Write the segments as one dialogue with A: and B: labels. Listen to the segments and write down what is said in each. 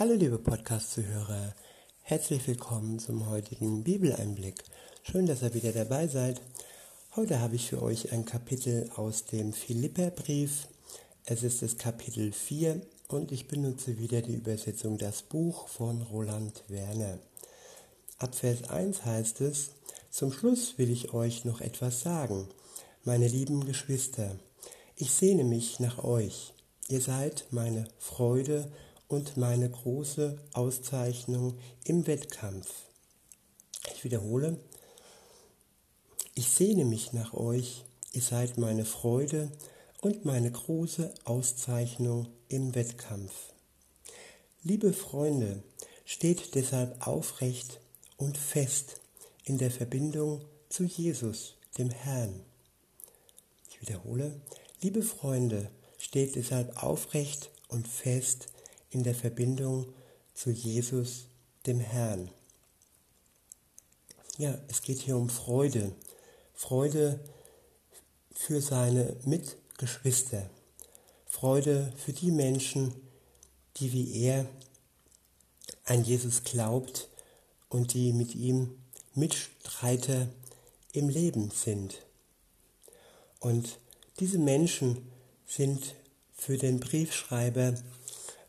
A: Hallo liebe Podcast-Zuhörer, herzlich willkommen zum heutigen Bibeleinblick. Schön, dass ihr wieder dabei seid. Heute habe ich für euch ein Kapitel aus dem Philipperbrief. Es ist das Kapitel 4 und ich benutze wieder die Übersetzung Das Buch von Roland Werner. Ab Vers 1 heißt es, zum Schluss will ich euch noch etwas sagen, meine lieben Geschwister. Ich sehne mich nach euch. Ihr seid meine Freude und meine große Auszeichnung im Wettkampf. Ich wiederhole, ich sehne mich nach euch, ihr seid meine Freude und meine große Auszeichnung im Wettkampf. Liebe Freunde, steht deshalb aufrecht und fest in der Verbindung zu Jesus, dem Herrn. Ich wiederhole, liebe Freunde, steht deshalb aufrecht und fest in der Verbindung zu Jesus, dem Herrn. Ja, es geht hier um Freude. Freude für seine Mitgeschwister. Freude für die Menschen, die wie er an Jesus glaubt und die mit ihm Mitstreiter im Leben sind. Und diese Menschen sind für den Briefschreiber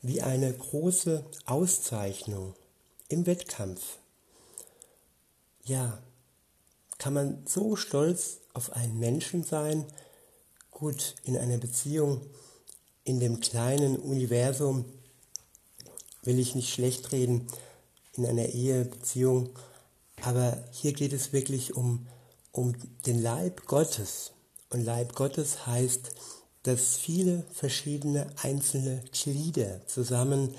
A: wie eine große Auszeichnung im Wettkampf. Ja, kann man so stolz auf einen Menschen sein? Gut, in einer Beziehung, in dem kleinen Universum will ich nicht schlecht reden, in einer Ehebeziehung, aber hier geht es wirklich um, um den Leib Gottes. Und Leib Gottes heißt, dass viele verschiedene einzelne Glieder zusammen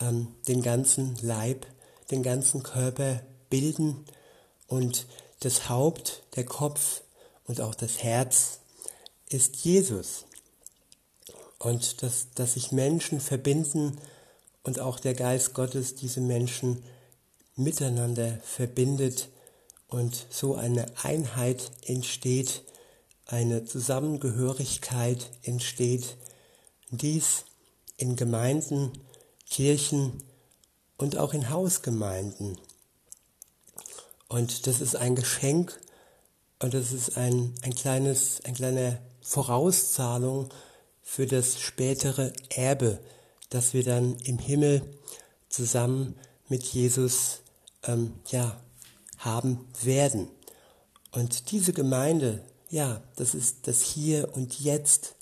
A: ähm, den ganzen Leib, den ganzen Körper bilden und das Haupt, der Kopf und auch das Herz ist Jesus. Und dass, dass sich Menschen verbinden und auch der Geist Gottes diese Menschen miteinander verbindet und so eine Einheit entsteht, eine Zusammengehörigkeit entsteht, dies in Gemeinden, Kirchen und auch in Hausgemeinden. Und das ist ein Geschenk und das ist ein, ein kleines, ein kleiner Vorauszahlung für das spätere Erbe, das wir dann im Himmel zusammen mit Jesus ähm, ja, haben werden. Und diese Gemeinde ja, das ist das Hier und Jetzt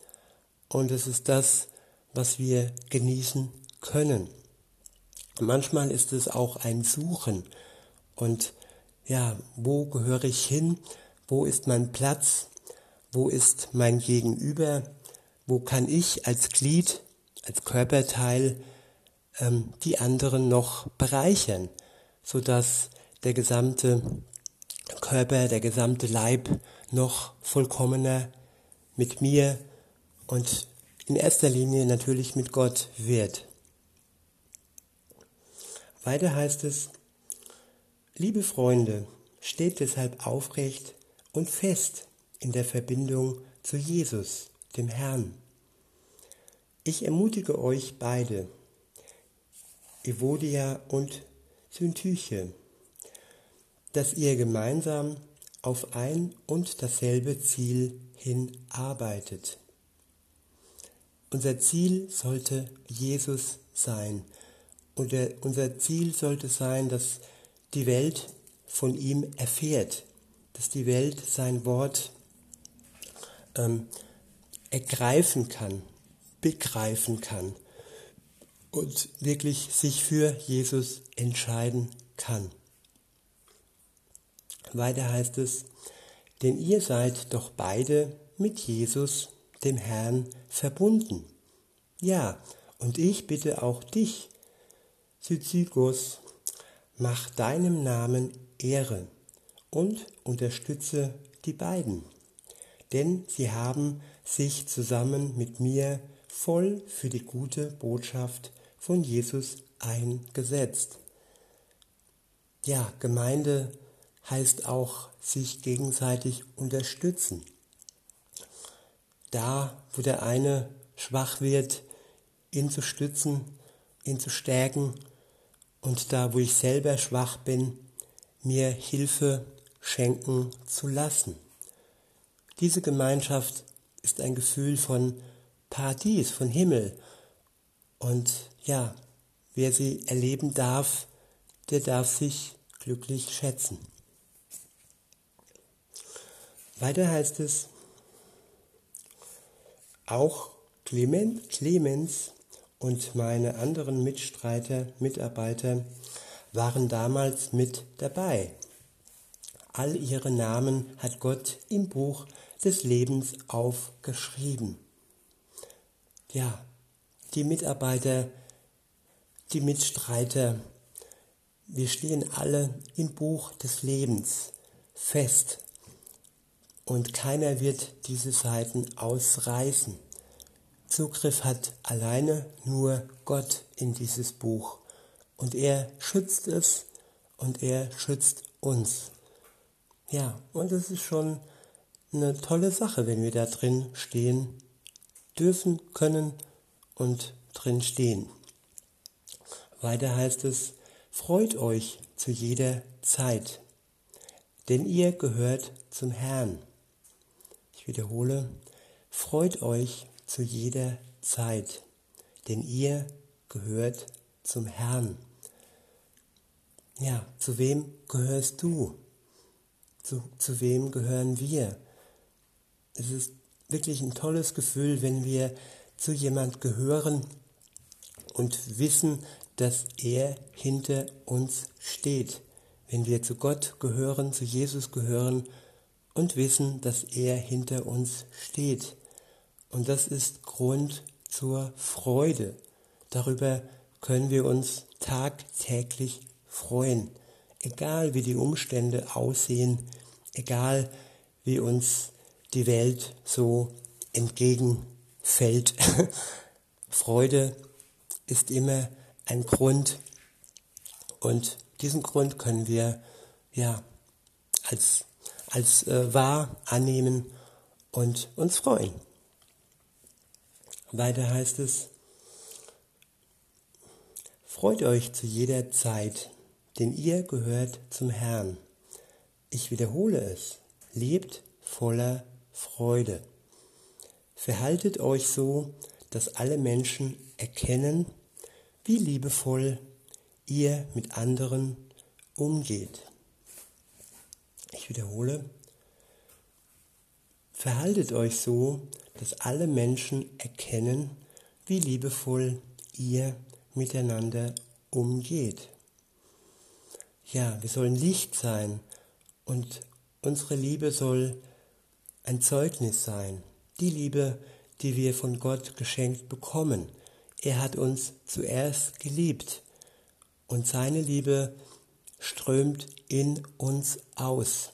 A: und es ist das, was wir genießen können. Manchmal ist es auch ein Suchen und ja, wo gehöre ich hin? Wo ist mein Platz? Wo ist mein Gegenüber? Wo kann ich als Glied, als Körperteil ähm, die anderen noch bereichern, sodass der gesamte Körper, der gesamte Leib noch vollkommener mit mir und in erster Linie natürlich mit Gott wird. Weiter heißt es, liebe Freunde, steht deshalb aufrecht und fest in der Verbindung zu Jesus, dem Herrn. Ich ermutige euch beide, Evodia und Syntyche, dass ihr gemeinsam auf ein und dasselbe Ziel hinarbeitet. Unser Ziel sollte Jesus sein. Und unser Ziel sollte sein, dass die Welt von ihm erfährt, dass die Welt sein Wort ähm, ergreifen kann, begreifen kann und wirklich sich für Jesus entscheiden kann. Weiter heißt es, denn ihr seid doch beide mit Jesus, dem Herrn, verbunden. Ja, und ich bitte auch dich, Syzygos, mach deinem Namen Ehre und unterstütze die beiden, denn sie haben sich zusammen mit mir voll für die gute Botschaft von Jesus eingesetzt. Ja, Gemeinde heißt auch sich gegenseitig unterstützen. Da, wo der eine schwach wird, ihn zu stützen ihn zu stärken und da, wo ich selber schwach bin, mir Hilfe schenken zu lassen. Diese Gemeinschaft ist ein Gefühl von Paradies, von Himmel. Und ja, wer sie erleben darf, der darf sich glücklich schätzen. Weiter heißt es, auch Clemens und meine anderen Mitstreiter, Mitarbeiter waren damals mit dabei. All ihre Namen hat Gott im Buch des Lebens aufgeschrieben. Ja, die Mitarbeiter, die Mitstreiter, wir stehen alle im Buch des Lebens fest und keiner wird diese Seiten ausreißen. Zugriff hat alleine nur Gott in dieses Buch und er schützt es und er schützt uns. Ja, und es ist schon eine tolle Sache, wenn wir da drin stehen dürfen, können und drin stehen. Weiter heißt es, freut euch zu jeder Zeit, denn ihr gehört zum Herrn. Wiederhole, freut euch zu jeder Zeit, denn ihr gehört zum Herrn. Ja, zu wem gehörst du? Zu, zu wem gehören wir? Es ist wirklich ein tolles Gefühl, wenn wir zu jemand gehören und wissen, dass er hinter uns steht. Wenn wir zu Gott gehören, zu Jesus gehören und wissen, dass er hinter uns steht. Und das ist Grund zur Freude. Darüber können wir uns tagtäglich freuen egal wie die Umstände aussehen, egal wie uns die Welt so entgegenfällt. Freude ist immer ein Grund und diesen Grund können wir ja als, als äh, wahr annehmen und uns freuen. Weiter heißt es, freut euch zu jeder Zeit denn ihr gehört zum Herrn. Ich wiederhole es, lebt voller Freude. Verhaltet euch so, dass alle Menschen erkennen, wie liebevoll ihr mit anderen umgeht. Ich wiederhole, verhaltet euch so, dass alle Menschen erkennen, wie liebevoll ihr miteinander umgeht. Ja, wir sollen Licht sein und unsere Liebe soll ein Zeugnis sein. Die Liebe, die wir von Gott geschenkt bekommen. Er hat uns zuerst geliebt und seine Liebe strömt in uns aus.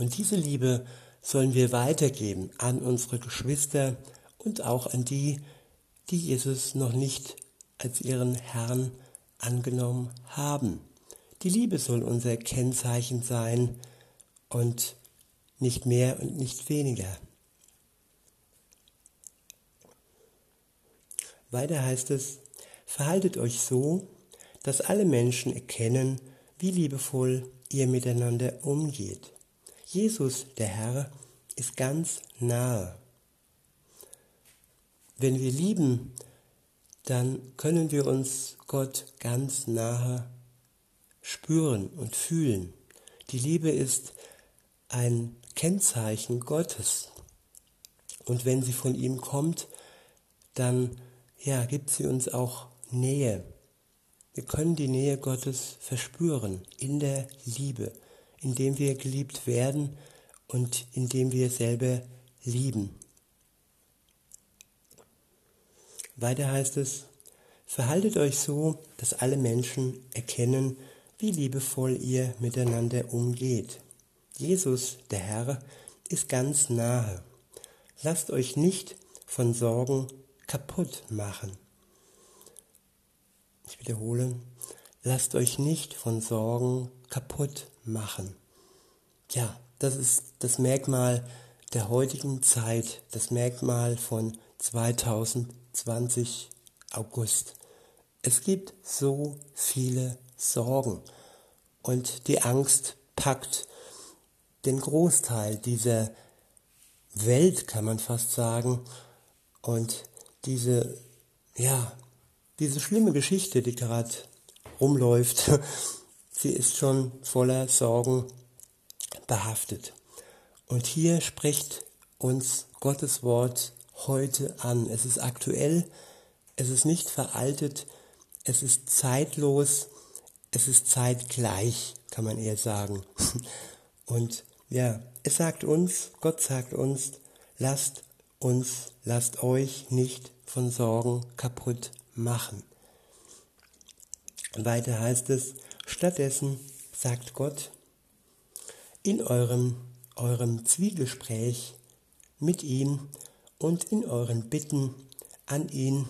A: Und diese Liebe sollen wir weitergeben an unsere Geschwister und auch an die, die Jesus noch nicht als ihren Herrn angenommen haben. Die Liebe soll unser Kennzeichen sein und nicht mehr und nicht weniger. Weiter heißt es, verhaltet euch so, dass alle Menschen erkennen, wie liebevoll ihr miteinander umgeht. Jesus, der Herr, ist ganz nahe. Wenn wir lieben, dann können wir uns Gott ganz nahe spüren und fühlen. Die Liebe ist ein Kennzeichen Gottes. Und wenn sie von ihm kommt, dann ja, gibt sie uns auch Nähe. Wir können die Nähe Gottes verspüren in der Liebe, indem wir geliebt werden und indem wir selber lieben. Weiter heißt es, verhaltet euch so, dass alle Menschen erkennen, wie liebevoll ihr miteinander umgeht. Jesus, der Herr, ist ganz nahe. Lasst euch nicht von Sorgen kaputt machen. Ich wiederhole, lasst euch nicht von Sorgen kaputt machen. Ja, das ist das Merkmal der heutigen Zeit, das Merkmal von 2020 August. Es gibt so viele Sorgen und die Angst packt den Großteil dieser Welt, kann man fast sagen. Und diese, ja, diese schlimme Geschichte, die gerade rumläuft, sie ist schon voller Sorgen behaftet. Und hier spricht uns Gottes Wort heute an. Es ist aktuell, es ist nicht veraltet, es ist zeitlos, es ist zeitgleich, kann man eher sagen. Und ja, es sagt uns, Gott sagt uns, lasst uns, lasst euch nicht von Sorgen kaputt machen. Weiter heißt es, stattdessen sagt Gott, in eurem, eurem Zwiegespräch mit ihm und in euren Bitten an ihn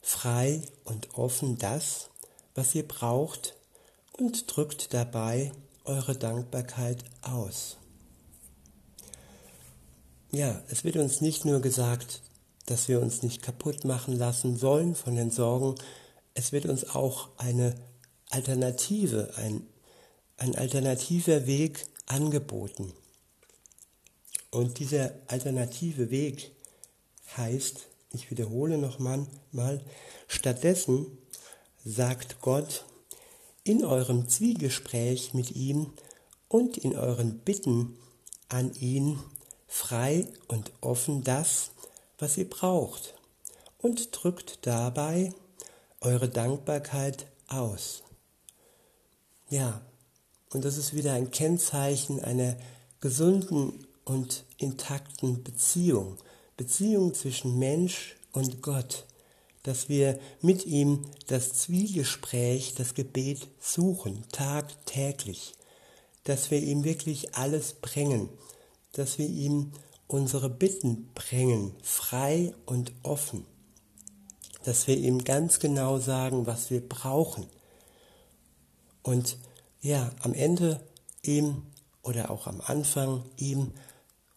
A: frei und offen das, was ihr braucht und drückt dabei eure Dankbarkeit aus. Ja, es wird uns nicht nur gesagt, dass wir uns nicht kaputt machen lassen sollen von den Sorgen, es wird uns auch eine Alternative, ein, ein alternativer Weg angeboten. Und dieser alternative Weg heißt, ich wiederhole nochmal, mal, stattdessen sagt Gott in eurem Zwiegespräch mit ihm und in euren Bitten an ihn frei und offen das, was ihr braucht und drückt dabei eure Dankbarkeit aus. Ja, und das ist wieder ein Kennzeichen einer gesunden und intakten Beziehung, Beziehung zwischen Mensch und Gott, dass wir mit ihm das Zwiegespräch, das Gebet suchen, tagtäglich, dass wir ihm wirklich alles bringen, dass wir ihm unsere Bitten bringen, frei und offen, dass wir ihm ganz genau sagen, was wir brauchen. Und ja, am Ende ihm oder auch am Anfang ihm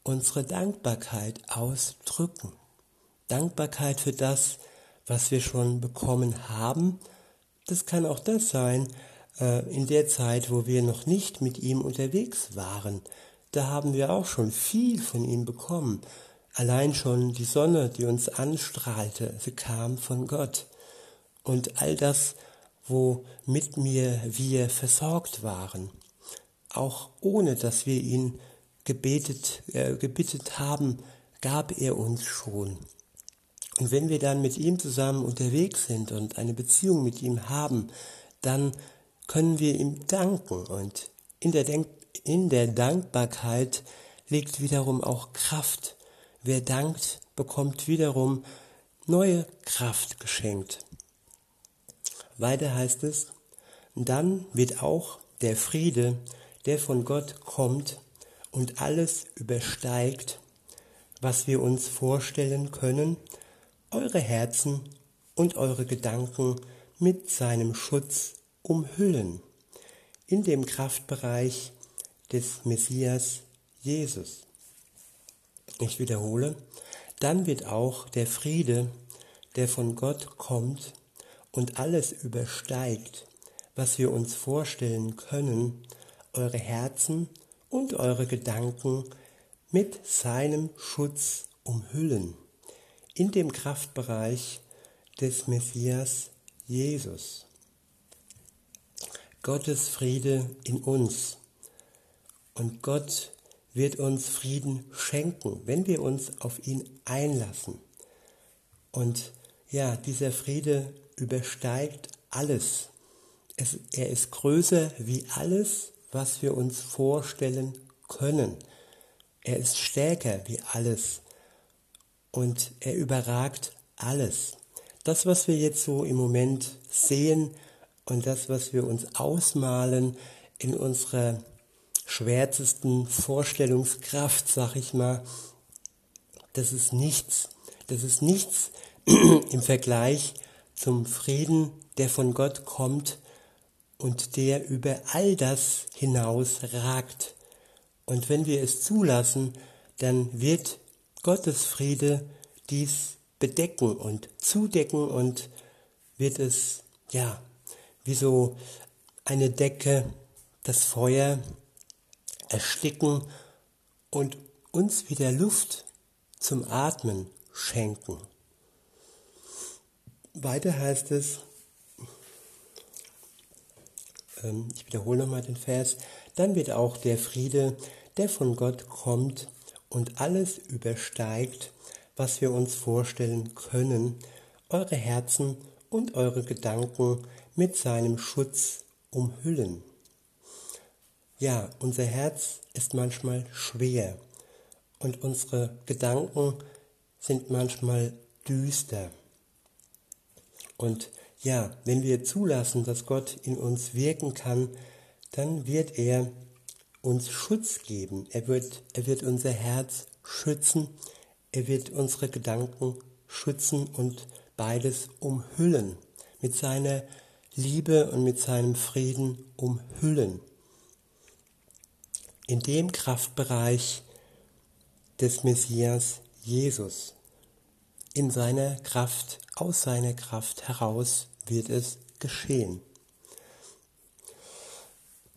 A: unsere Dankbarkeit ausdrücken. Dankbarkeit für das, was wir schon bekommen haben. Das kann auch das sein, äh, in der Zeit, wo wir noch nicht mit ihm unterwegs waren, da haben wir auch schon viel von ihm bekommen. Allein schon die Sonne, die uns anstrahlte, sie kam von Gott. Und all das, wo mit mir wir versorgt waren, auch ohne dass wir ihn gebetet, äh, gebittet haben, gab er uns schon. Und wenn wir dann mit ihm zusammen unterwegs sind und eine Beziehung mit ihm haben, dann können wir ihm danken und in der Denk in der Dankbarkeit liegt wiederum auch Kraft. Wer dankt, bekommt wiederum neue Kraft geschenkt. Weiter heißt es, dann wird auch der Friede, der von Gott kommt und alles übersteigt, was wir uns vorstellen können, eure Herzen und eure Gedanken mit seinem Schutz umhüllen, in dem Kraftbereich des Messias Jesus. Ich wiederhole, dann wird auch der Friede, der von Gott kommt und alles übersteigt, was wir uns vorstellen können, eure Herzen und eure Gedanken mit seinem Schutz umhüllen, in dem Kraftbereich des Messias Jesus. Gottes Friede in uns und Gott wird uns Frieden schenken, wenn wir uns auf ihn einlassen. Und ja, dieser Friede übersteigt alles. Es, er ist größer wie alles, was wir uns vorstellen können. Er ist stärker wie alles und er überragt alles. Das, was wir jetzt so im Moment sehen und das, was wir uns ausmalen in unserer schwärzesten Vorstellungskraft, sag ich mal, das ist nichts. Das ist nichts im Vergleich zum Frieden, der von Gott kommt und der über all das hinaus ragt. Und wenn wir es zulassen, dann wird Gottes Friede dies bedecken und zudecken und wird es ja, wie so eine Decke das Feuer ersticken und uns wieder Luft zum Atmen schenken. Weiter heißt es, ähm, ich wiederhole nochmal den Vers, dann wird auch der Friede, der von Gott kommt und alles übersteigt, was wir uns vorstellen können, eure Herzen und eure Gedanken mit seinem Schutz umhüllen. Ja, unser Herz ist manchmal schwer und unsere Gedanken sind manchmal düster. Und ja, wenn wir zulassen, dass Gott in uns wirken kann, dann wird er uns Schutz geben. Er wird, er wird unser Herz schützen. Er wird unsere Gedanken schützen und beides umhüllen. Mit seiner Liebe und mit seinem Frieden umhüllen. In dem Kraftbereich des Messias Jesus. In seiner Kraft, aus seiner Kraft heraus wird es geschehen.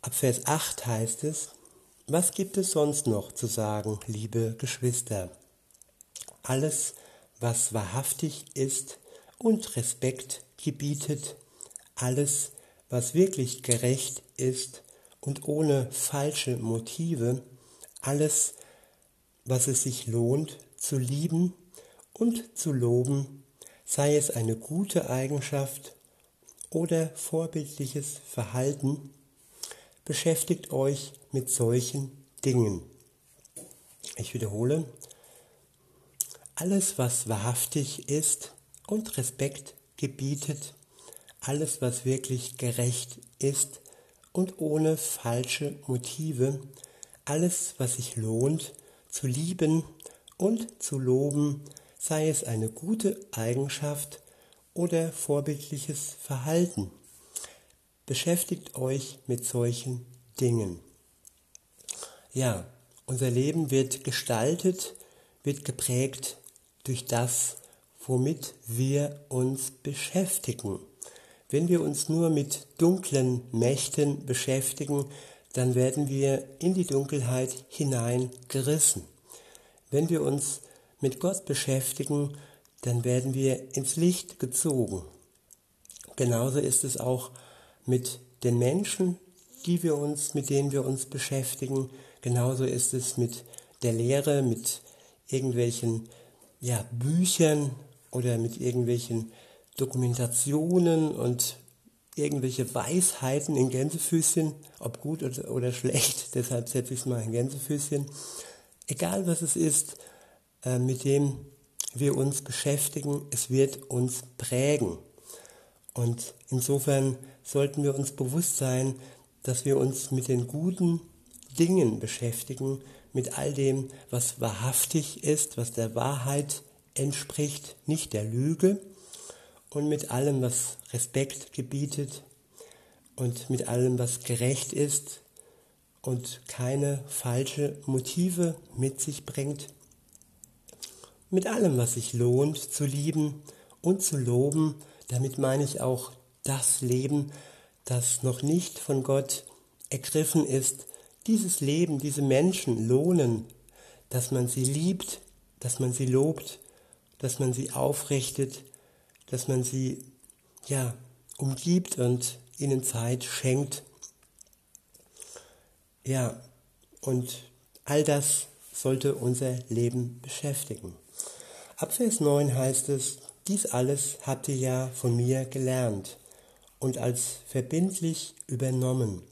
A: Ab Vers 8 heißt es, was gibt es sonst noch zu sagen, liebe Geschwister? Alles, was wahrhaftig ist und Respekt gebietet, alles, was wirklich gerecht ist und ohne falsche Motive, alles, was es sich lohnt zu lieben und zu loben, sei es eine gute Eigenschaft oder vorbildliches Verhalten, beschäftigt euch mit solchen Dingen. Ich wiederhole, alles, was wahrhaftig ist und Respekt gebietet, alles, was wirklich gerecht ist und ohne falsche Motive, alles, was sich lohnt, zu lieben und zu loben, sei es eine gute Eigenschaft oder vorbildliches Verhalten. Beschäftigt euch mit solchen Dingen. Ja, unser Leben wird gestaltet, wird geprägt durch das, womit wir uns beschäftigen. Wenn wir uns nur mit dunklen Mächten beschäftigen, dann werden wir in die Dunkelheit hineingerissen. Wenn wir uns mit Gott beschäftigen, dann werden wir ins Licht gezogen. Genauso ist es auch mit den Menschen, die wir uns, mit denen wir uns beschäftigen. Genauso ist es mit der Lehre, mit irgendwelchen ja, Büchern oder mit irgendwelchen Dokumentationen und irgendwelche Weisheiten in Gänsefüßchen, ob gut oder, oder schlecht, deshalb setze ich es mal in Gänsefüßchen. Egal was es ist, äh, mit dem wir uns beschäftigen, es wird uns prägen. Und insofern sollten wir uns bewusst sein, dass wir uns mit den guten Dingen beschäftigen, mit all dem, was wahrhaftig ist, was der Wahrheit entspricht, nicht der Lüge, und mit allem, was Respekt gebietet und mit allem, was gerecht ist und keine falsche Motive mit sich bringt, mit allem, was sich lohnt zu lieben und zu loben, damit meine ich auch das Leben, das noch nicht von Gott ergriffen ist, dieses Leben, diese Menschen lohnen, dass man sie liebt, dass man sie lobt, dass man sie aufrichtet, dass man sie ja umgibt und ihnen Zeit schenkt. Ja, und all das sollte unser Leben beschäftigen. Ab Vers 9 heißt es, dies alles habt ihr ja von mir gelernt und als verbindlich übernommen.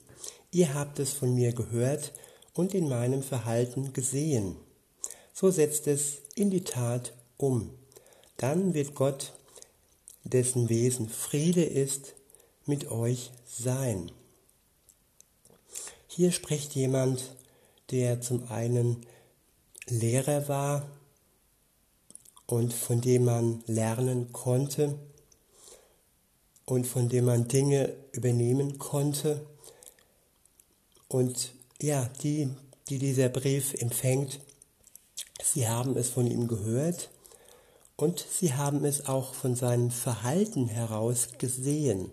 A: Ihr habt es von mir gehört und in meinem Verhalten gesehen. So setzt es in die Tat um. Dann wird Gott, dessen Wesen Friede ist, mit euch sein. Hier spricht jemand, der zum einen Lehrer war und von dem man lernen konnte und von dem man Dinge übernehmen konnte. Und ja, die, die dieser Brief empfängt, sie haben es von ihm gehört und sie haben es auch von seinem Verhalten heraus gesehen.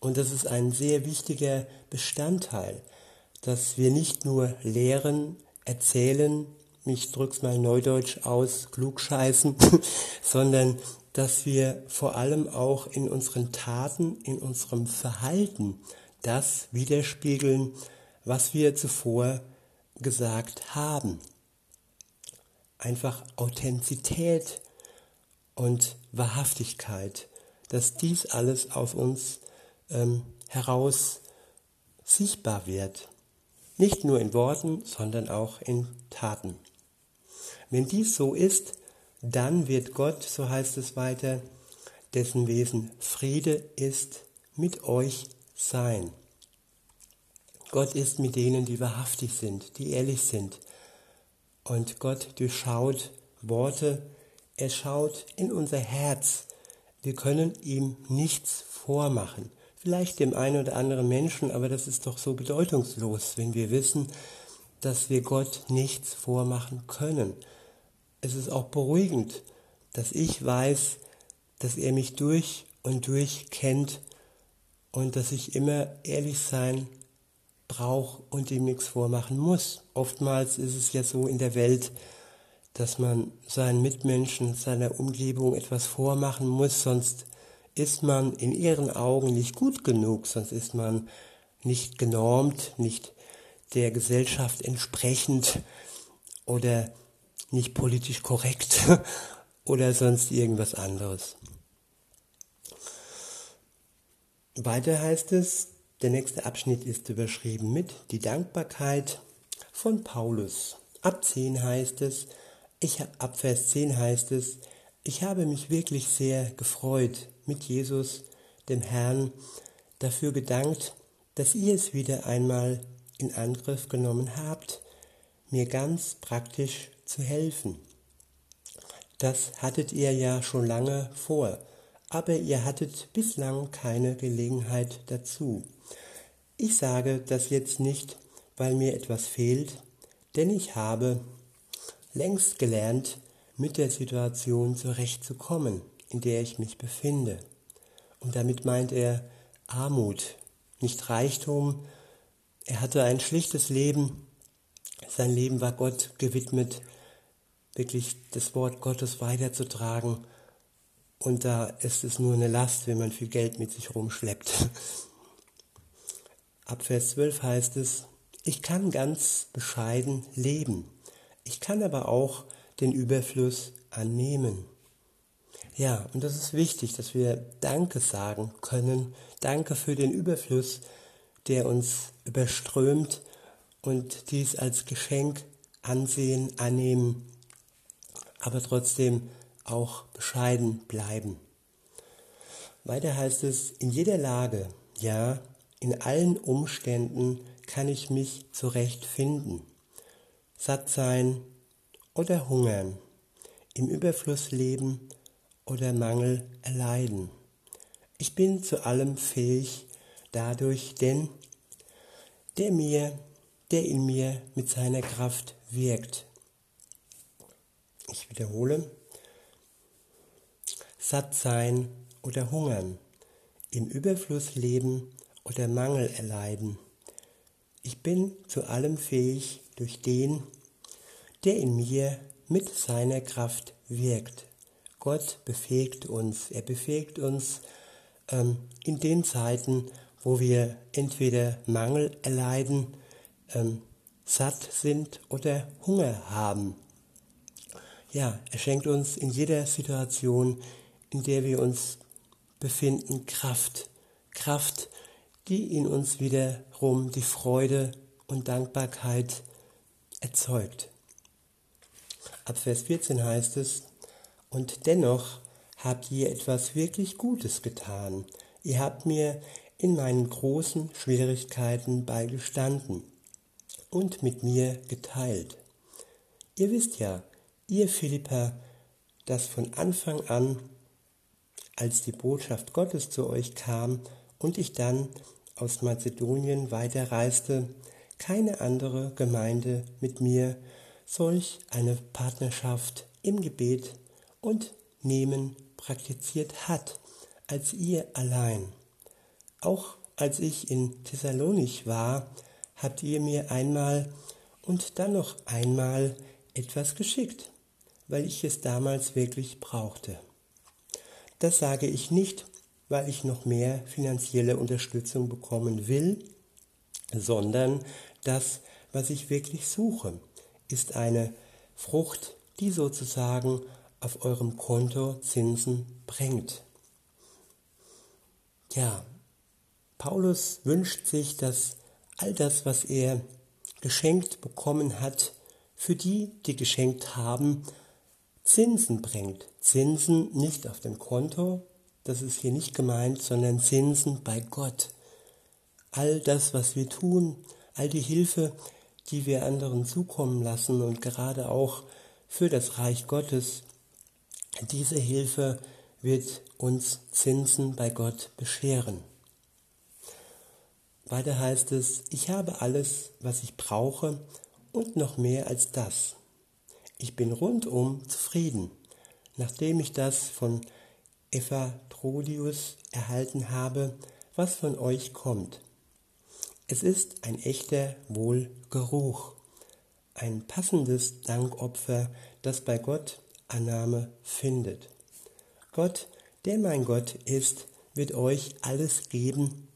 A: Und das ist ein sehr wichtiger Bestandteil, dass wir nicht nur lehren, erzählen, ich drück's mal neudeutsch aus, klugscheißen, sondern dass wir vor allem auch in unseren Taten, in unserem Verhalten das widerspiegeln, was wir zuvor gesagt haben. Einfach Authentizität und Wahrhaftigkeit, dass dies alles auf uns ähm, heraus sichtbar wird. Nicht nur in Worten, sondern auch in Taten. Wenn dies so ist, dann wird Gott, so heißt es weiter, dessen Wesen Friede ist, mit euch sein. Gott ist mit denen, die wahrhaftig sind, die ehrlich sind. Und Gott durchschaut Worte, er schaut in unser Herz. Wir können ihm nichts vormachen. Vielleicht dem einen oder anderen Menschen, aber das ist doch so bedeutungslos, wenn wir wissen, dass wir Gott nichts vormachen können. Es ist auch beruhigend, dass ich weiß, dass er mich durch und durch kennt und dass ich immer ehrlich sein brauche und ihm nichts vormachen muss. Oftmals ist es ja so in der Welt, dass man seinen Mitmenschen, seiner Umgebung etwas vormachen muss, sonst ist man in ihren Augen nicht gut genug, sonst ist man nicht genormt, nicht der Gesellschaft entsprechend oder nicht politisch korrekt oder sonst irgendwas anderes. Weiter heißt es, der nächste Abschnitt ist überschrieben mit die Dankbarkeit von Paulus. Ab 10 heißt es, ich, ab Vers 10 heißt es, ich habe mich wirklich sehr gefreut mit Jesus, dem Herrn, dafür gedankt, dass ihr es wieder einmal in Angriff genommen habt, mir ganz praktisch zu helfen. Das hattet ihr ja schon lange vor, aber ihr hattet bislang keine Gelegenheit dazu. Ich sage das jetzt nicht, weil mir etwas fehlt, denn ich habe längst gelernt, mit der Situation zurechtzukommen, in der ich mich befinde. Und damit meint er Armut, nicht Reichtum. Er hatte ein schlichtes Leben. Sein Leben war Gott gewidmet wirklich das Wort Gottes weiterzutragen. Und da ist es nur eine Last, wenn man viel Geld mit sich rumschleppt. Ab Vers 12 heißt es, ich kann ganz bescheiden leben. Ich kann aber auch den Überfluss annehmen. Ja, und das ist wichtig, dass wir Danke sagen können. Danke für den Überfluss, der uns überströmt und dies als Geschenk ansehen, annehmen aber trotzdem auch bescheiden bleiben. Weiter heißt es, in jeder Lage, ja, in allen Umständen kann ich mich zurechtfinden. Satt sein oder hungern, im Überfluss leben oder Mangel erleiden. Ich bin zu allem fähig dadurch, denn der mir, der in mir mit seiner Kraft wirkt, ich wiederhole. Satt sein oder hungern, im Überfluss leben oder Mangel erleiden. Ich bin zu allem fähig durch den, der in mir mit seiner Kraft wirkt. Gott befähigt uns. Er befähigt uns ähm, in den Zeiten, wo wir entweder Mangel erleiden, ähm, satt sind oder Hunger haben ja, er schenkt uns in jeder Situation, in der wir uns befinden, Kraft. Kraft, die in uns wiederum die Freude und Dankbarkeit erzeugt. Ab Vers 14 heißt es, und dennoch habt ihr etwas wirklich Gutes getan. Ihr habt mir in meinen großen Schwierigkeiten beigestanden und mit mir geteilt. Ihr wisst ja, ihr Philippa, das von Anfang an, als die Botschaft Gottes zu euch kam und ich dann aus Mazedonien weiterreiste, keine andere Gemeinde mit mir solch eine Partnerschaft im Gebet und Nehmen praktiziert hat, als ihr allein. Auch als ich in Thessalonich war, habt ihr mir einmal und dann noch einmal etwas geschickt, weil ich es damals wirklich brauchte. Das sage ich nicht, weil ich noch mehr finanzielle Unterstützung bekommen will, sondern das, was ich wirklich suche, ist eine Frucht, die sozusagen auf eurem Konto Zinsen bringt. Ja, Paulus wünscht sich, dass all das, was er geschenkt bekommen hat, für die, die geschenkt haben, Zinsen bringt. Zinsen nicht auf dem Konto, das ist hier nicht gemeint, sondern Zinsen bei Gott. All das, was wir tun, all die Hilfe, die wir anderen zukommen lassen und gerade auch für das Reich Gottes, diese Hilfe wird uns Zinsen bei Gott bescheren. Weiter heißt es, ich habe alles, was ich brauche und noch mehr als das. Ich bin rundum zufrieden, nachdem ich das von Ephatrodius erhalten habe, was von euch kommt. Es ist ein echter Wohlgeruch, ein passendes Dankopfer, das bei Gott Annahme findet. Gott, der mein Gott ist, wird euch alles geben,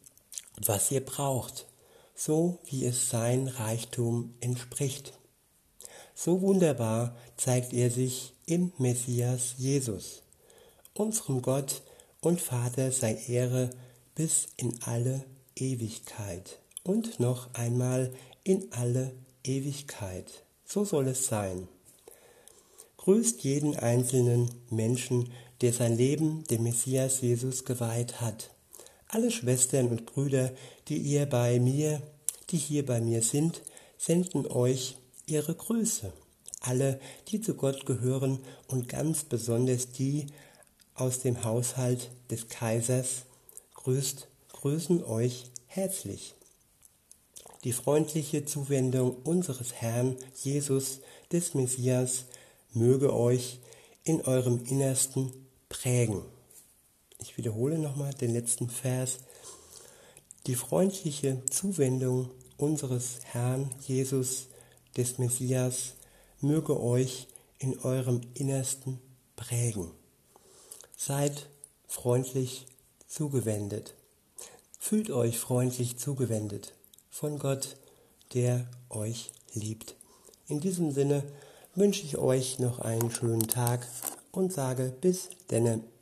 A: was ihr braucht, so wie es sein Reichtum entspricht. So wunderbar zeigt er sich im Messias Jesus. Unserem Gott und Vater sei Ehre bis in alle Ewigkeit und noch einmal in alle Ewigkeit. So soll es sein. Grüßt jeden einzelnen Menschen, der sein Leben dem Messias Jesus geweiht hat alle Schwestern und Brüder, die ihr bei mir, die hier bei mir sind, senden euch ihre Grüße. Alle, die zu Gott gehören und ganz besonders die aus dem Haushalt des Kaisers, grüßt, grüßen euch herzlich. Die freundliche Zuwendung unseres Herrn Jesus, des Messias, möge euch in eurem Innersten prägen. Ich wiederhole nochmal den letzten Vers. Die freundliche Zuwendung unseres Herrn Jesus, des Messias, möge euch in eurem Innersten prägen. Seid freundlich zugewendet. Fühlt euch freundlich zugewendet von Gott, der euch liebt. In diesem Sinne wünsche ich euch noch einen schönen Tag und sage bis denne.